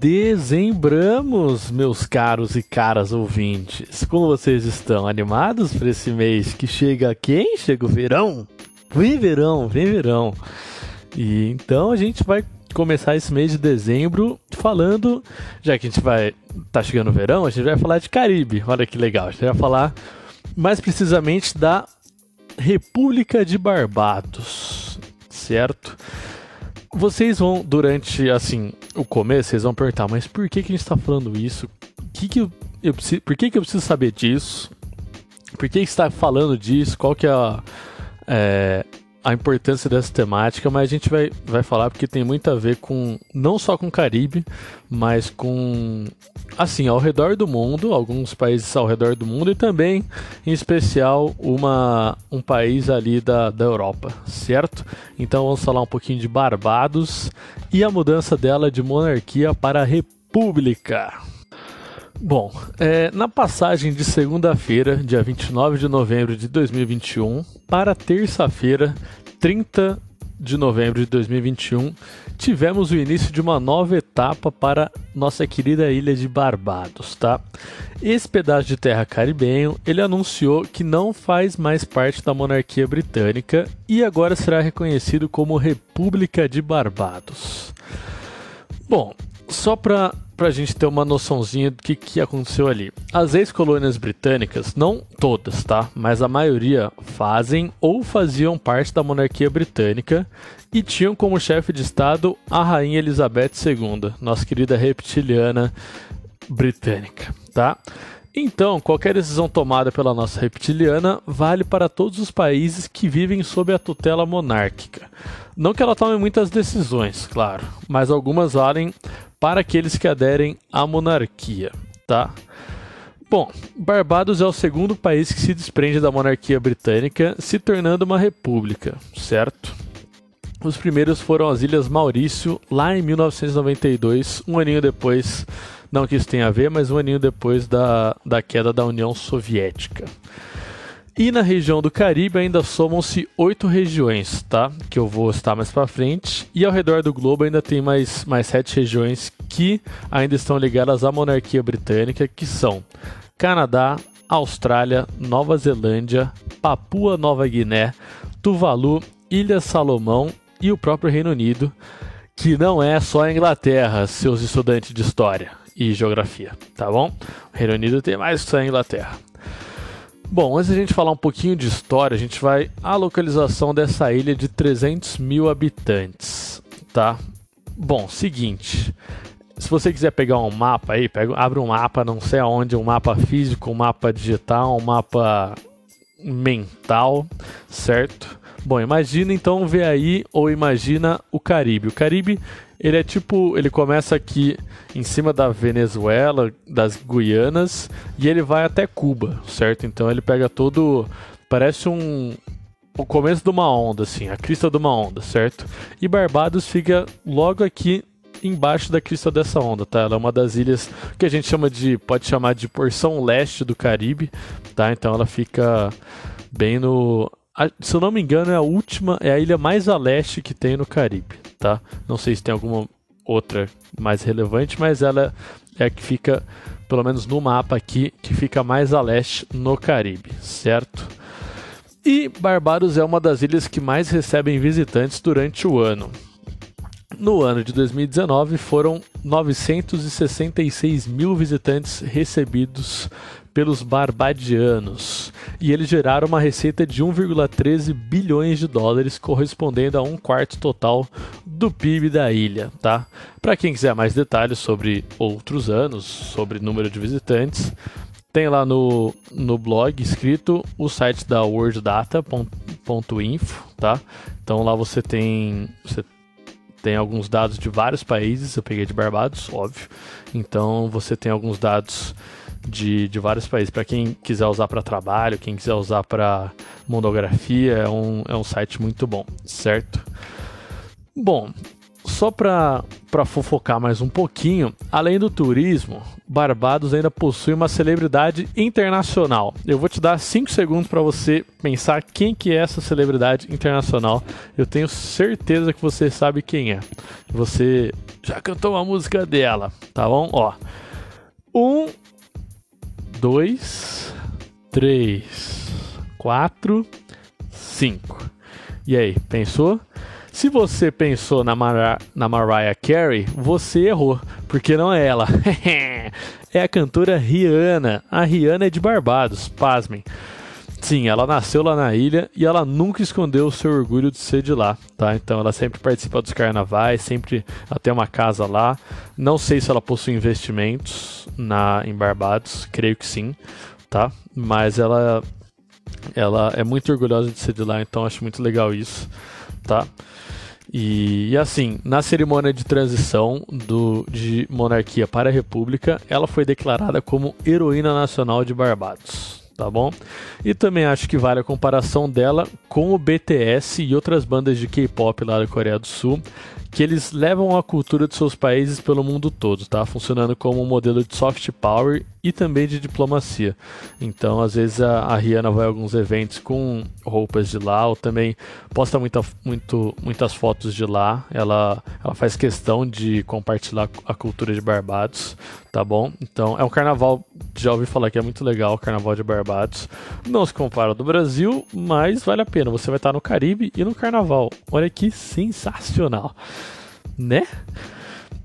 dezembramos, meus caros e caras ouvintes. Como vocês estão? Animados para esse mês que chega quem? Chega o verão? Vem verão, vem verão. E então a gente vai começar esse mês de dezembro falando, já que a gente vai tá chegando o verão, a gente vai falar de Caribe. Olha que legal. A gente vai falar mais precisamente da República de Barbados, certo? Vocês vão, durante, assim, o começo, vocês vão perguntar, mas por que, que a gente está falando isso? Que que eu, eu preciso, por que, que eu preciso saber disso? Por que, que está falando disso? Qual que é a, é, a importância dessa temática, mas a gente vai, vai falar porque tem muito a ver com, não só com o Caribe, mas com, assim, ao redor do mundo, alguns países ao redor do mundo e também, em especial, uma, um país ali da, da Europa, certo? Então vamos falar um pouquinho de Barbados e a mudança dela de monarquia para república. Bom, é, na passagem de segunda-feira, dia 29 de novembro de 2021, para terça-feira, 30 de novembro de 2021, tivemos o início de uma nova etapa para nossa querida ilha de Barbados, tá? Esse pedaço de terra caribenho, ele anunciou que não faz mais parte da monarquia britânica e agora será reconhecido como República de Barbados. Bom, só para a gente ter uma noçãozinha do que, que aconteceu ali. As ex-colônias britânicas, não todas, tá? Mas a maioria fazem ou faziam parte da monarquia britânica e tinham como chefe de Estado a Rainha Elizabeth II, nossa querida reptiliana britânica, tá? Então, qualquer decisão tomada pela nossa reptiliana vale para todos os países que vivem sob a tutela monárquica. Não que ela tome muitas decisões, claro, mas algumas valem para aqueles que aderem à monarquia, tá? Bom, Barbados é o segundo país que se desprende da monarquia britânica, se tornando uma república, certo? Os primeiros foram as Ilhas Maurício, lá em 1992, um aninho depois, não que isso tenha a ver, mas um aninho depois da, da queda da União Soviética. E na região do Caribe ainda somam-se oito regiões, tá? Que eu vou estar mais para frente. E ao redor do globo ainda tem mais, mais sete regiões que ainda estão ligadas à monarquia britânica, que são Canadá, Austrália, Nova Zelândia, Papua Nova Guiné, Tuvalu, Ilha Salomão e o próprio Reino Unido, que não é só a Inglaterra, seus estudantes de história e geografia, tá bom? O Reino Unido tem mais que só a Inglaterra. Bom, antes a gente falar um pouquinho de história, a gente vai à localização dessa ilha de 300 mil habitantes, tá? Bom, seguinte, se você quiser pegar um mapa aí, pega, abre um mapa, não sei aonde, um mapa físico, um mapa digital, um mapa mental, certo? Bom, imagina então ver aí ou imagina o Caribe. O Caribe ele é tipo, ele começa aqui em cima da Venezuela, das Guianas, e ele vai até Cuba, certo? Então ele pega todo, parece um o começo de uma onda assim, a crista de uma onda, certo? E Barbados fica logo aqui embaixo da crista dessa onda, tá? Ela é uma das ilhas que a gente chama de, pode chamar de porção leste do Caribe, tá? Então ela fica bem no se eu não me engano, é a última, é a ilha mais a leste que tem no Caribe, tá? Não sei se tem alguma outra mais relevante, mas ela é a que fica, pelo menos no mapa aqui, que fica mais a leste no Caribe, certo? E Barbados é uma das ilhas que mais recebem visitantes durante o ano. No ano de 2019 foram 966 mil visitantes recebidos pelos barbadianos e eles geraram uma receita de 1,13 bilhões de dólares, correspondendo a um quarto total do PIB da ilha, tá? Para quem quiser mais detalhes sobre outros anos, sobre número de visitantes, tem lá no, no blog escrito o site da worlddata.info, tá? Então lá você tem você tem alguns dados de vários países, eu peguei de Barbados, óbvio. Então você tem alguns dados de, de vários países. Para quem quiser usar para trabalho, quem quiser usar para monografia, é um, é um site muito bom, certo? Bom, só para fofocar mais um pouquinho, além do turismo, Barbados ainda possui uma celebridade internacional. Eu vou te dar 5 segundos para você pensar quem que é essa celebridade internacional. Eu tenho certeza que você sabe quem é. Você já cantou uma música dela, tá bom? Ó. Um, dois, três, quatro, cinco. E aí, pensou? Se você pensou na, Mar na Mariah Carey, você errou, porque não é ela. é a cantora Rihanna. A Rihanna é de Barbados, pasmem. Sim, ela nasceu lá na ilha e ela nunca escondeu o seu orgulho de ser de lá, tá? Então ela sempre participa dos carnavais, sempre ela tem uma casa lá. Não sei se ela possui investimentos na em Barbados, creio que sim, tá? Mas ela ela é muito orgulhosa de ser de lá, então acho muito legal isso, tá? E, e, assim, na cerimônia de transição do, de monarquia para a república, ela foi declarada como heroína nacional de Barbados, tá bom? E também acho que vale a comparação dela com o BTS e outras bandas de K-pop lá da Coreia do Sul, que eles levam a cultura de seus países pelo mundo todo, tá? Funcionando como um modelo de soft power e também de diplomacia. Então, às vezes a, a Rihanna vai a alguns eventos com roupas de lá, ou também posta muita, muito, muitas fotos de lá. Ela, ela faz questão de compartilhar a cultura de Barbados, tá bom? Então, é um carnaval, já ouvi falar que é muito legal o carnaval de Barbados. Não se compara ao do Brasil, mas vale a pena. Você vai estar no Caribe e no carnaval. Olha que sensacional, né?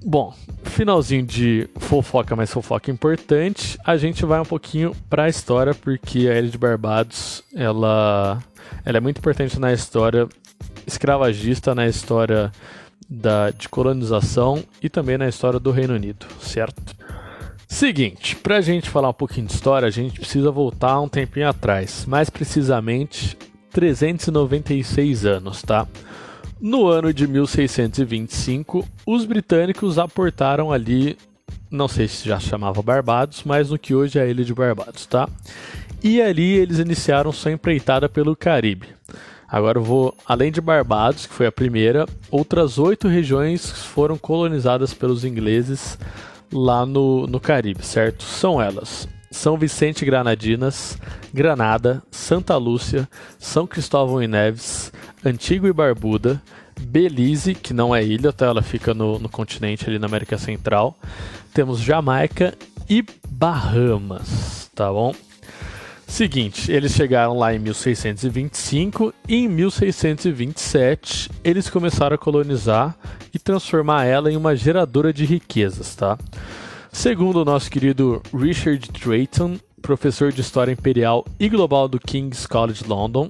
Bom, finalzinho de fofoca, mas fofoca importante, a gente vai um pouquinho para a história, porque a Ilha de Barbados, ela, ela é muito importante na história escravagista, na história da, de colonização e também na história do Reino Unido, certo? Seguinte, para a gente falar um pouquinho de história, a gente precisa voltar um tempinho atrás, mais precisamente 396 anos, tá? No ano de 1625, os britânicos aportaram ali, não sei se já chamava Barbados, mas no que hoje é a Ilha de Barbados, tá? E ali eles iniciaram sua empreitada pelo Caribe. Agora eu vou, além de Barbados, que foi a primeira, outras oito regiões foram colonizadas pelos ingleses lá no, no Caribe, certo? São elas: São Vicente e Granadinas, Granada, Santa Lúcia, São Cristóvão e Neves, Antigua e Barbuda, Belize, que não é ilha, tá? ela fica no, no continente ali na América Central. Temos Jamaica e Bahamas, tá bom? Seguinte, eles chegaram lá em 1625 e em 1627 eles começaram a colonizar e transformar ela em uma geradora de riquezas, tá? Segundo o nosso querido Richard Drayton, professor de História Imperial e Global do King's College London,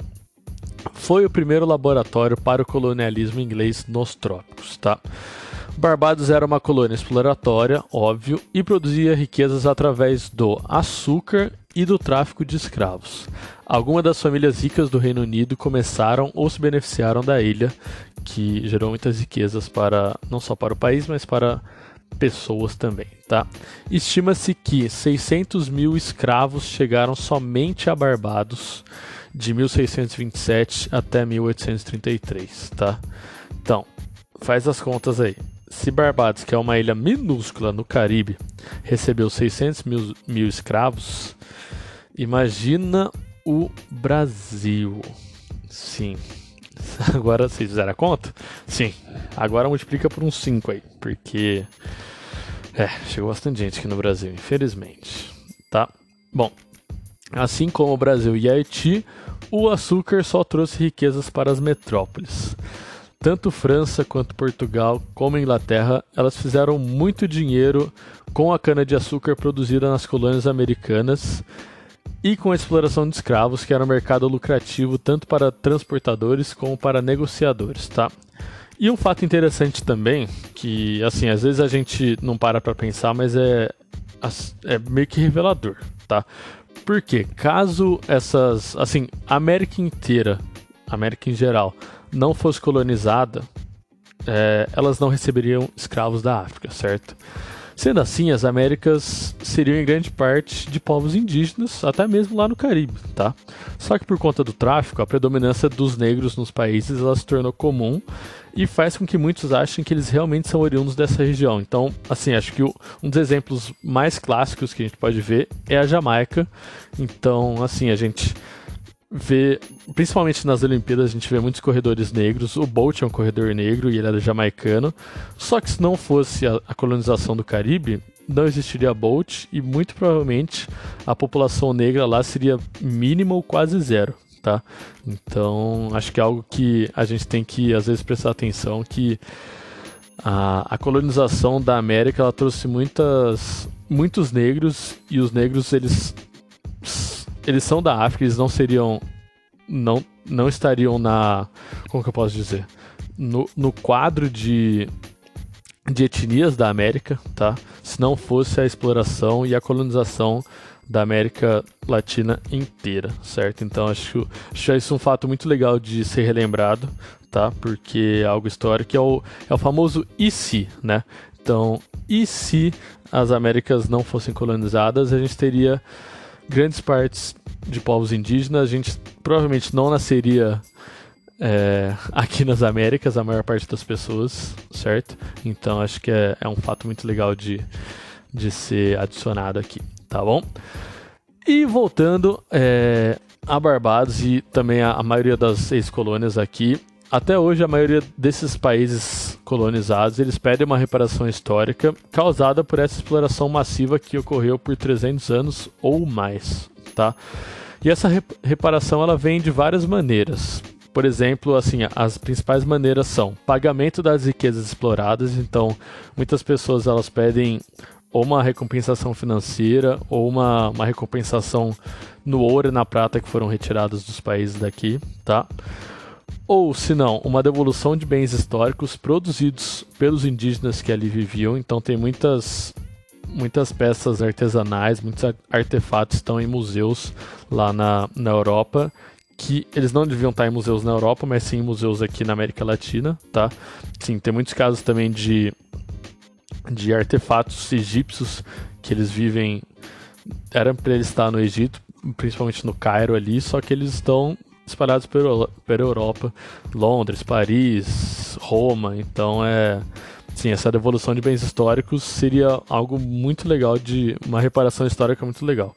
foi o primeiro laboratório para o colonialismo inglês nos trópicos, tá? Barbados era uma colônia exploratória, óbvio, e produzia riquezas através do açúcar e do tráfico de escravos. Algumas das famílias ricas do Reino Unido começaram ou se beneficiaram da ilha, que gerou muitas riquezas para não só para o país, mas para pessoas também, tá? Estima-se que 600 mil escravos chegaram somente a Barbados de 1627 até 1833, tá? Então, faz as contas aí. Se Barbados, que é uma ilha minúscula no Caribe, recebeu 600 mil, mil escravos, imagina o Brasil. Sim. Agora vocês fizeram a conta? Sim. Agora multiplica por uns 5 aí, porque. É, chegou bastante gente aqui no Brasil, infelizmente. Tá? Bom, assim como o Brasil e Haiti, o açúcar só trouxe riquezas para as metrópoles. Tanto França quanto Portugal, como Inglaterra, elas fizeram muito dinheiro com a cana-de-açúcar produzida nas colônias americanas e com a exploração de escravos, que era um mercado lucrativo tanto para transportadores como para negociadores, tá? E um fato interessante também, que assim, às vezes a gente não para para pensar, mas é, é meio que revelador, tá? Porque caso essas, assim, a América inteira, a América em geral, não fosse colonizada, é, elas não receberiam escravos da África, certo? Sendo assim, as Américas seriam em grande parte de povos indígenas, até mesmo lá no Caribe, tá? Só que por conta do tráfico, a predominância dos negros nos países ela se tornou comum e faz com que muitos achem que eles realmente são oriundos dessa região. Então, assim, acho que o, um dos exemplos mais clássicos que a gente pode ver é a Jamaica. Então, assim, a gente vê, principalmente nas Olimpíadas, a gente vê muitos corredores negros. O Bolt é um corredor negro e ele era jamaicano. Só que se não fosse a, a colonização do Caribe, não existiria Bolt e muito provavelmente a população negra lá seria mínima ou quase zero tá? Então, acho que é algo que a gente tem que, às vezes, prestar atenção, que a, a colonização da América, ela trouxe muitas, muitos negros, e os negros, eles, eles são da África, eles não seriam, não, não estariam na, como que eu posso dizer? No, no quadro de, de etnias da América, tá? Se não fosse a exploração e a colonização da América Latina inteira, certo? Então acho, acho isso um fato muito legal de ser relembrado, tá? Porque é algo histórico, é o, é o famoso e se, né? Então, e se as Américas não fossem colonizadas, a gente teria grandes partes de povos indígenas, a gente provavelmente não nasceria é, aqui nas Américas, a maior parte das pessoas, certo? Então acho que é, é um fato muito legal de, de ser adicionado aqui tá bom? E voltando é, a Barbados e também a, a maioria das ex-colônias aqui, até hoje a maioria desses países colonizados eles pedem uma reparação histórica causada por essa exploração massiva que ocorreu por 300 anos ou mais, tá? E essa reparação ela vem de várias maneiras. Por exemplo, assim, as principais maneiras são pagamento das riquezas exploradas. Então, muitas pessoas elas pedem ou uma recompensação financeira ou uma, uma recompensação no ouro e na prata que foram retirados dos países daqui, tá? Ou, se não, uma devolução de bens históricos produzidos pelos indígenas que ali viviam. Então tem muitas muitas peças artesanais, muitos artefatos estão em museus lá na, na Europa que eles não deviam estar em museus na Europa, mas sim em museus aqui na América Latina, tá? Sim, tem muitos casos também de de artefatos egípcios que eles vivem. Era para eles estar no Egito, principalmente no Cairo ali, só que eles estão espalhados pela, pela Europa, Londres, Paris, Roma. Então é. Sim, essa devolução de bens históricos seria algo muito legal, de uma reparação histórica muito legal,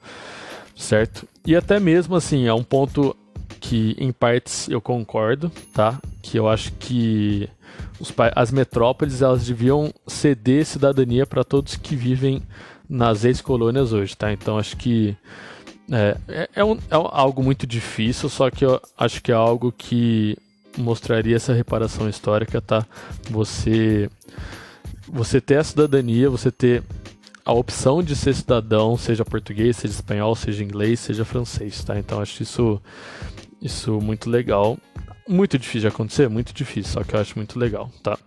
certo? E até mesmo assim, é um ponto que em partes eu concordo, tá? Que eu acho que os, as metrópoles elas deviam ceder cidadania para todos que vivem nas ex-colônias hoje, tá? Então acho que é, é, é, um, é algo muito difícil, só que eu acho que é algo que mostraria essa reparação histórica, tá? Você você ter a cidadania, você ter a opção de ser cidadão, seja português, seja espanhol, seja inglês, seja francês, tá? Então acho isso isso muito legal muito difícil de acontecer, muito difícil, só que eu acho muito legal, tá?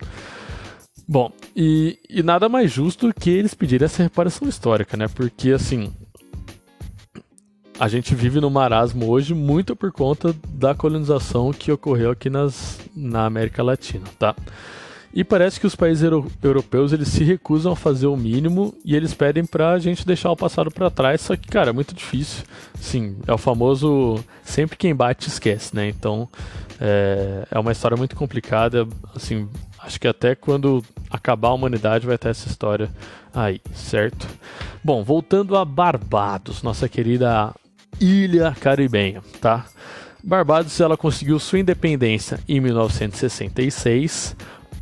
Bom, e, e nada mais justo que eles pedirem essa reparação histórica, né? Porque, assim, a gente vive no marasmo hoje muito por conta da colonização que ocorreu aqui nas, na América Latina, tá? E parece que os países euro europeus eles se recusam a fazer o mínimo e eles pedem pra gente deixar o passado para trás, só que, cara, é muito difícil. Sim, é o famoso sempre quem bate esquece, né? Então, é, é uma história muito complicada, assim, acho que até quando acabar a humanidade vai ter essa história aí, certo? Bom, voltando a Barbados, nossa querida ilha caribenha, tá? Barbados ela conseguiu sua independência em 1966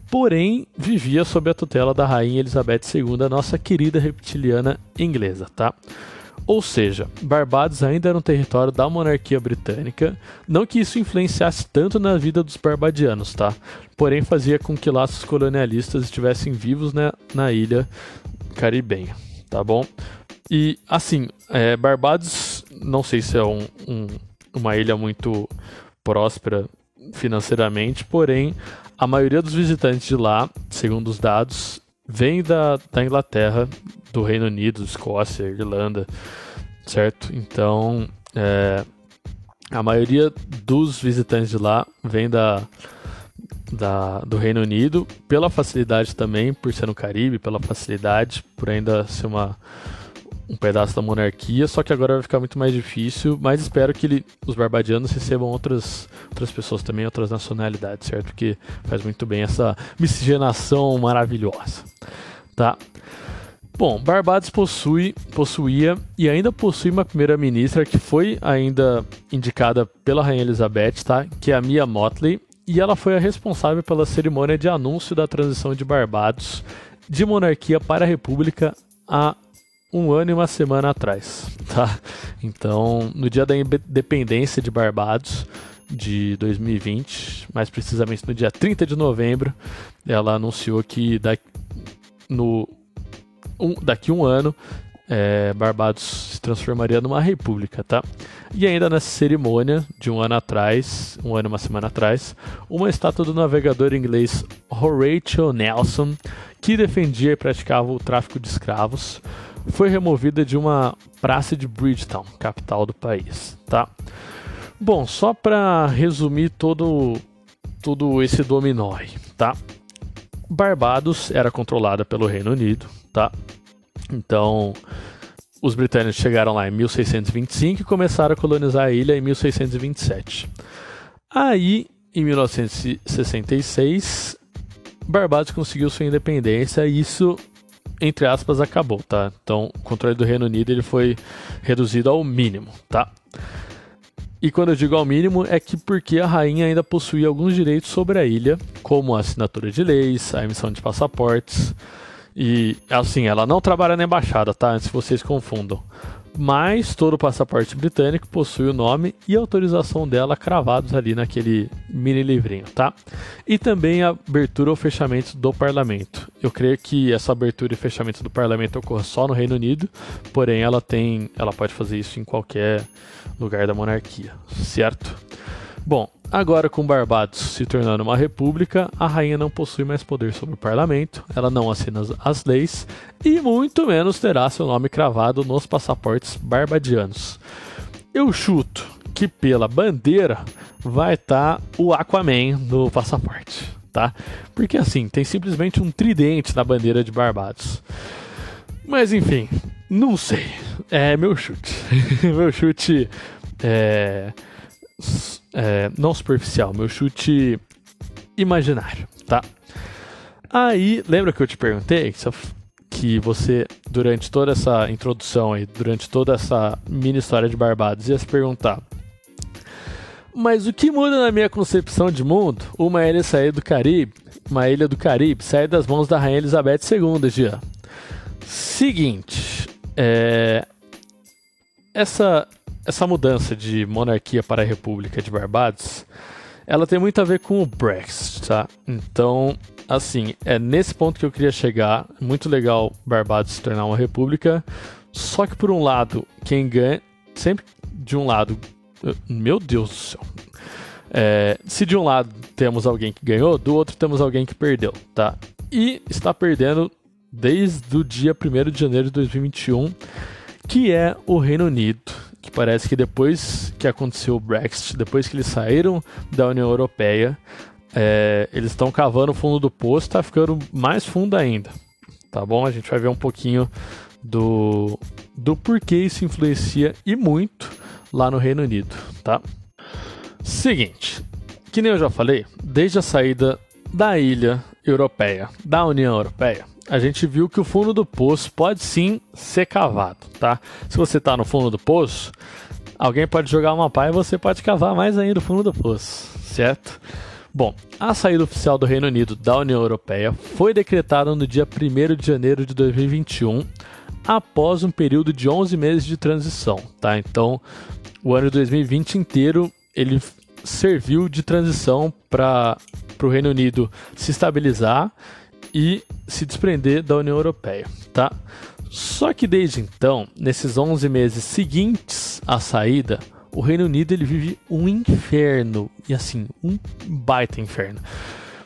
porém vivia sob a tutela da rainha Elizabeth II, a nossa querida reptiliana inglesa, tá? Ou seja, Barbados ainda era um território da monarquia britânica, não que isso influenciasse tanto na vida dos barbadianos, tá? Porém fazia com que laços colonialistas estivessem vivos na, na ilha caribenha, tá bom? E assim, é, Barbados, não sei se é um, um, uma ilha muito próspera financeiramente, porém a maioria dos visitantes de lá, segundo os dados, vem da, da Inglaterra, do Reino Unido, Escócia, Irlanda, certo? Então, é, a maioria dos visitantes de lá vem da, da, do Reino Unido, pela facilidade também, por ser no Caribe, pela facilidade, por ainda ser uma, um pedaço da monarquia, só que agora vai ficar muito mais difícil, mas espero que ele, os barbadianos recebam outras, outras pessoas também, outras nacionalidades, certo? Que faz muito bem essa miscigenação maravilhosa, tá? Bom, Barbados possui, possuía e ainda possui uma primeira-ministra que foi ainda indicada pela Rainha Elizabeth, tá? Que é a Mia Motley, e ela foi a responsável pela cerimônia de anúncio da transição de Barbados de monarquia para a república há um ano e uma semana atrás, tá? Então, no dia da independência de Barbados de 2020, mais precisamente no dia 30 de novembro, ela anunciou que daqui, no, um, daqui um ano é, Barbados se transformaria numa república, tá? E ainda nessa cerimônia de um ano atrás, um ano e uma semana atrás, uma estátua do navegador inglês Horatio Nelson, que defendia e praticava o tráfico de escravos, foi removida de uma praça de Bridgetown, capital do país, tá? Bom, só para resumir todo todo esse dominó aí, tá? Barbados era controlada pelo Reino Unido, tá? Então, os britânicos chegaram lá em 1625 e começaram a colonizar a ilha em 1627. Aí, em 1966, Barbados conseguiu sua independência e isso entre aspas, acabou, tá? Então, o controle do Reino Unido ele foi reduzido ao mínimo, tá? E quando eu digo ao mínimo, é que porque a rainha ainda possuía alguns direitos sobre a ilha, como a assinatura de leis, a emissão de passaportes. E, assim, ela não trabalha na embaixada, tá? Antes que vocês confundam mas todo passaporte britânico possui o nome e autorização dela cravados ali naquele mini livrinho, tá? E também a abertura ou fechamento do parlamento. Eu creio que essa abertura e fechamento do parlamento ocorra só no Reino Unido, porém ela tem, ela pode fazer isso em qualquer lugar da monarquia, certo? Bom, Agora, com Barbados se tornando uma república, a rainha não possui mais poder sobre o parlamento, ela não assina as leis e muito menos terá seu nome cravado nos passaportes barbadianos. Eu chuto que pela bandeira vai estar tá o Aquaman no passaporte, tá? Porque assim, tem simplesmente um tridente na bandeira de Barbados. Mas enfim, não sei. É meu chute. meu chute é é, não superficial, meu chute imaginário, tá? Aí, lembra que eu te perguntei que você, durante toda essa introdução aí, durante toda essa mini história de Barbados, ia se perguntar: Mas o que muda na minha concepção de mundo? Uma ilha sair do Caribe, uma ilha do Caribe, sair das mãos da Rainha Elizabeth II, Jean. Seguinte, é, essa essa mudança de monarquia para a República de Barbados, ela tem muito a ver com o Brexit, tá? Então, assim, é nesse ponto que eu queria chegar. Muito legal Barbados se tornar uma república. Só que por um lado, quem ganha, sempre de um lado, meu Deus do céu. É, se de um lado temos alguém que ganhou, do outro temos alguém que perdeu, tá? E está perdendo desde o dia 1 de janeiro de 2021, que é o Reino Unido que parece que depois que aconteceu o Brexit, depois que eles saíram da União Europeia, é, eles estão cavando o fundo do poço, está ficando mais fundo ainda. Tá bom? A gente vai ver um pouquinho do, do porquê isso influencia e muito lá no Reino Unido, tá? Seguinte, que nem eu já falei, desde a saída da ilha europeia, da União Europeia, a gente viu que o fundo do poço pode sim ser cavado, tá? Se você está no fundo do poço, alguém pode jogar uma pá e você pode cavar mais ainda o fundo do poço, certo? Bom, a saída oficial do Reino Unido da União Europeia foi decretada no dia 1 de janeiro de 2021, após um período de 11 meses de transição, tá? Então, o ano de 2020 inteiro ele serviu de transição para o Reino Unido se estabilizar e se desprender da União Europeia, tá? Só que desde então, nesses 11 meses seguintes à saída, o Reino Unido ele vive um inferno, e assim, um baita inferno.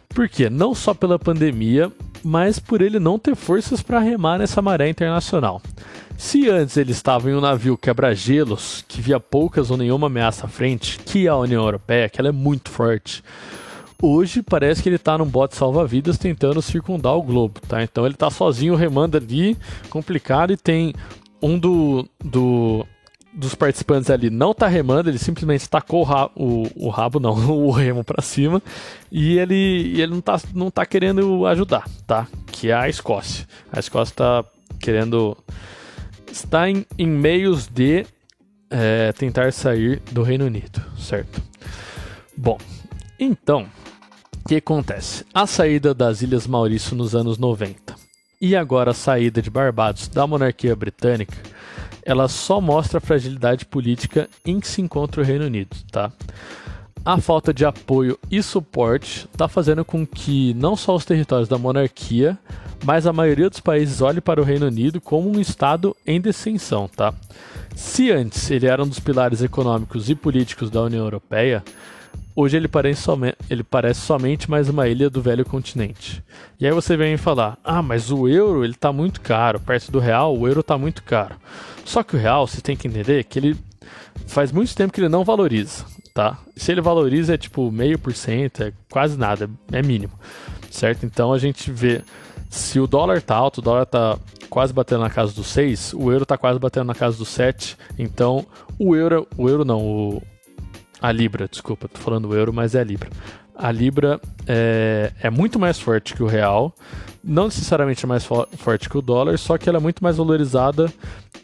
Por quê? Não só pela pandemia, mas por ele não ter forças para remar nessa maré internacional. Se antes ele estava em um navio quebra-gelos, que via poucas ou nenhuma ameaça à frente, que é a União Europeia, que ela é muito forte, hoje parece que ele tá num bote salva-vidas tentando circundar o globo, tá? Então ele tá sozinho remando ali, complicado, e tem um do, do dos participantes ali não tá remando, ele simplesmente tacou o, rabo, o, o rabo não, o remo para cima, e ele, ele não, tá, não tá querendo ajudar, tá? Que é a Escócia. A Escócia tá querendo. está em, em meios de é, tentar sair do Reino Unido, certo? Bom, então, que acontece? A saída das Ilhas Maurício nos anos 90 e agora a saída de Barbados da monarquia britânica, ela só mostra a fragilidade política em que se encontra o Reino Unido, tá? A falta de apoio e suporte está fazendo com que não só os territórios da monarquia, mas a maioria dos países olhe para o Reino Unido como um estado em descensão, tá? Se antes ele era um dos pilares econômicos e políticos da União Europeia, hoje ele parece, somente, ele parece somente mais uma ilha do velho continente. E aí você vem falar: "Ah, mas o euro ele tá muito caro, perto do real, o euro tá muito caro". Só que o real, você tem que entender que ele faz muito tempo que ele não valoriza, tá? Se ele valoriza é tipo meio por cento, é quase nada, é mínimo, certo? Então a gente vê se o dólar tá alto, o dólar tá quase batendo na casa dos 6, o euro tá quase batendo na casa dos 7. Então, o euro, o euro não, o, a libra, desculpa, tô falando o euro, mas é a libra. A libra é, é muito mais forte que o real, não necessariamente mais fo forte que o dólar, só que ela é muito mais valorizada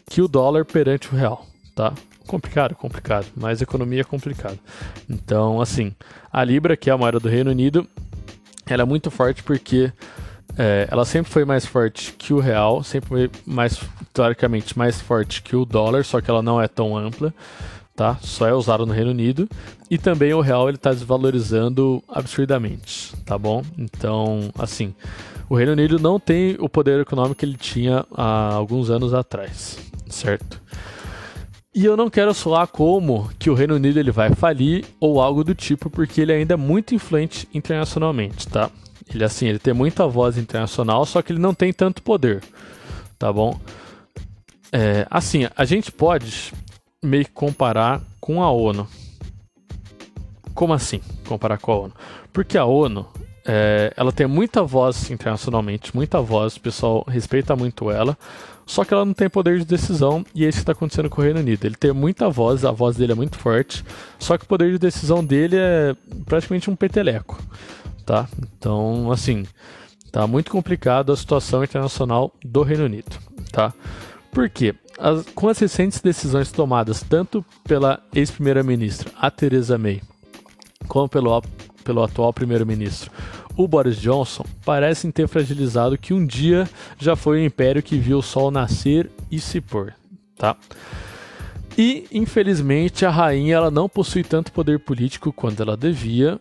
que o dólar perante o real, tá? Complicado, complicado, mas economia é complicado. Então, assim, a libra, que é a moeda do Reino Unido, ela é muito forte porque é, ela sempre foi mais forte que o real, sempre foi mais, teoricamente, mais forte que o dólar, só que ela não é tão ampla, tá? Só é usada no Reino Unido. E também o real ele está desvalorizando absurdamente, tá bom? Então, assim, o Reino Unido não tem o poder econômico que ele tinha há alguns anos atrás, certo? E eu não quero soar como que o Reino Unido ele vai falir ou algo do tipo, porque ele ainda é muito influente internacionalmente, tá? Ele assim, ele tem muita voz internacional, só que ele não tem tanto poder, tá bom? É, assim, a gente pode meio que comparar com a ONU. Como assim comparar com a ONU? Porque a ONU, é, ela tem muita voz internacionalmente, muita voz, o pessoal respeita muito ela, só que ela não tem poder de decisão e é isso que está acontecendo com o Reino Unido. Ele tem muita voz, a voz dele é muito forte, só que o poder de decisão dele é praticamente um peteleco tá? Então, assim, tá muito complicado a situação internacional do Reino Unido, tá? Por quê? As, com as recentes decisões tomadas tanto pela ex-primeira-ministra, a Theresa May, como pelo, pelo atual primeiro-ministro, o Boris Johnson, parecem ter fragilizado que um dia já foi o império que viu o sol nascer e se pôr, tá? E, infelizmente, a rainha ela não possui tanto poder político quanto ela devia,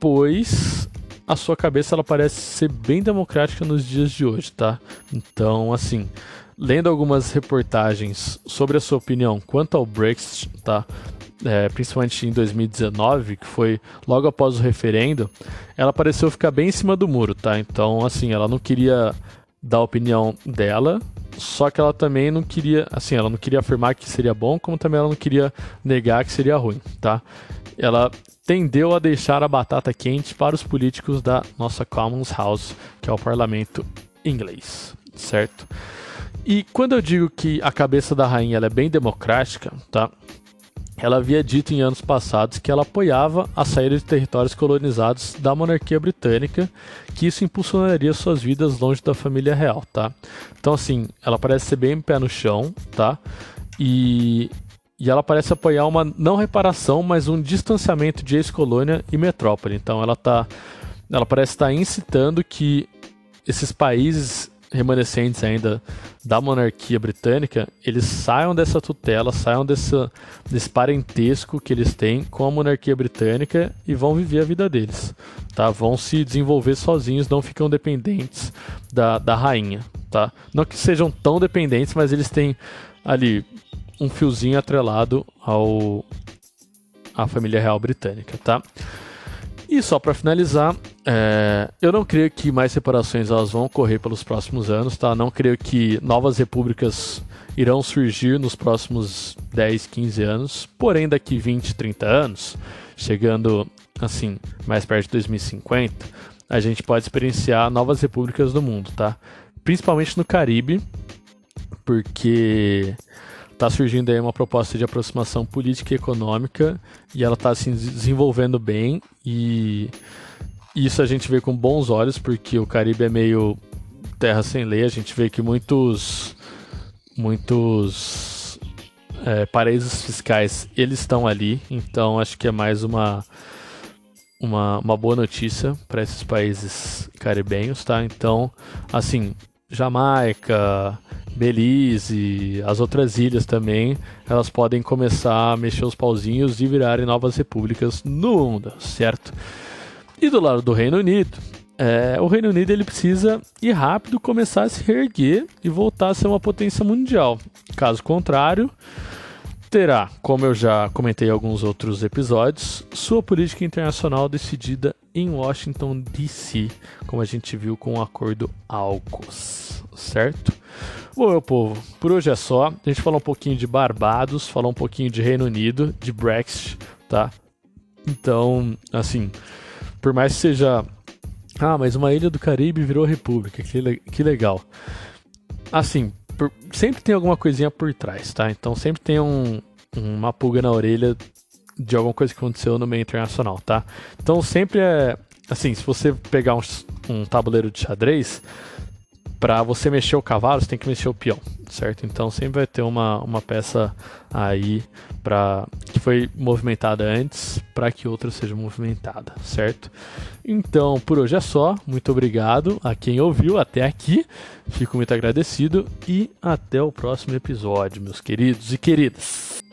pois a sua cabeça ela parece ser bem democrática nos dias de hoje, tá? Então, assim, lendo algumas reportagens sobre a sua opinião quanto ao Brexit, tá? É, principalmente em 2019, que foi logo após o referendo, ela pareceu ficar bem em cima do muro, tá? Então, assim, ela não queria dar a opinião dela, só que ela também não queria, assim, ela não queria afirmar que seria bom, como também ela não queria negar que seria ruim, tá? Ela tendeu a deixar a batata quente para os políticos da nossa Commons House, que é o parlamento inglês, certo? E quando eu digo que a cabeça da rainha é bem democrática, tá? Ela havia dito em anos passados que ela apoiava a saída de territórios colonizados da monarquia britânica, que isso impulsionaria suas vidas longe da família real, tá? Então assim, ela parece ser bem pé no chão, tá? E e ela parece apoiar uma não reparação, mas um distanciamento de ex-colônia e metrópole. Então ela tá, ela parece estar incitando que esses países remanescentes ainda da monarquia britânica, eles saiam dessa tutela, saiam desse parentesco que eles têm com a monarquia britânica e vão viver a vida deles, tá? Vão se desenvolver sozinhos, não ficam dependentes da, da rainha, tá? Não que sejam tão dependentes, mas eles têm ali um fiozinho atrelado ao à família real britânica, tá? E só para finalizar, é, eu não creio que mais separações elas vão ocorrer pelos próximos anos, tá? Não creio que novas repúblicas irão surgir nos próximos 10, 15 anos, porém daqui 20, 30 anos, chegando assim, mais perto de 2050, a gente pode experienciar novas repúblicas do mundo, tá? Principalmente no Caribe, porque está surgindo aí uma proposta de aproximação política e econômica e ela está se desenvolvendo bem e isso a gente vê com bons olhos porque o Caribe é meio terra sem lei. A gente vê que muitos muitos é, paraísos fiscais eles estão ali, então acho que é mais uma uma, uma boa notícia para esses países caribenhos, tá? Então, assim, Jamaica, Belize, as outras ilhas também, elas podem começar a mexer os pauzinhos e virarem novas repúblicas no mundo, certo? E do lado do Reino Unido, é, o Reino Unido ele precisa ir rápido começar a se reerguer e voltar a ser uma potência mundial. Caso contrário, terá, como eu já comentei em alguns outros episódios, sua política internacional decidida em Washington DC, como a gente viu com o acordo AUKUS, certo? Bom, meu povo, por hoje é só. A gente falou um pouquinho de Barbados, falou um pouquinho de Reino Unido, de Brexit, tá? Então, assim, por mais que seja. Ah, mas uma ilha do Caribe virou república, que, le que legal. Assim, por, sempre tem alguma coisinha por trás, tá? Então sempre tem um, uma pulga na orelha de alguma coisa que aconteceu no meio internacional, tá? Então sempre é assim, se você pegar um, um tabuleiro de xadrez, para você mexer o cavalo, você tem que mexer o peão, certo? Então sempre vai ter uma, uma peça aí para que foi movimentada antes para que outra seja movimentada, certo? Então por hoje é só. Muito obrigado a quem ouviu até aqui. Fico muito agradecido e até o próximo episódio, meus queridos e queridas.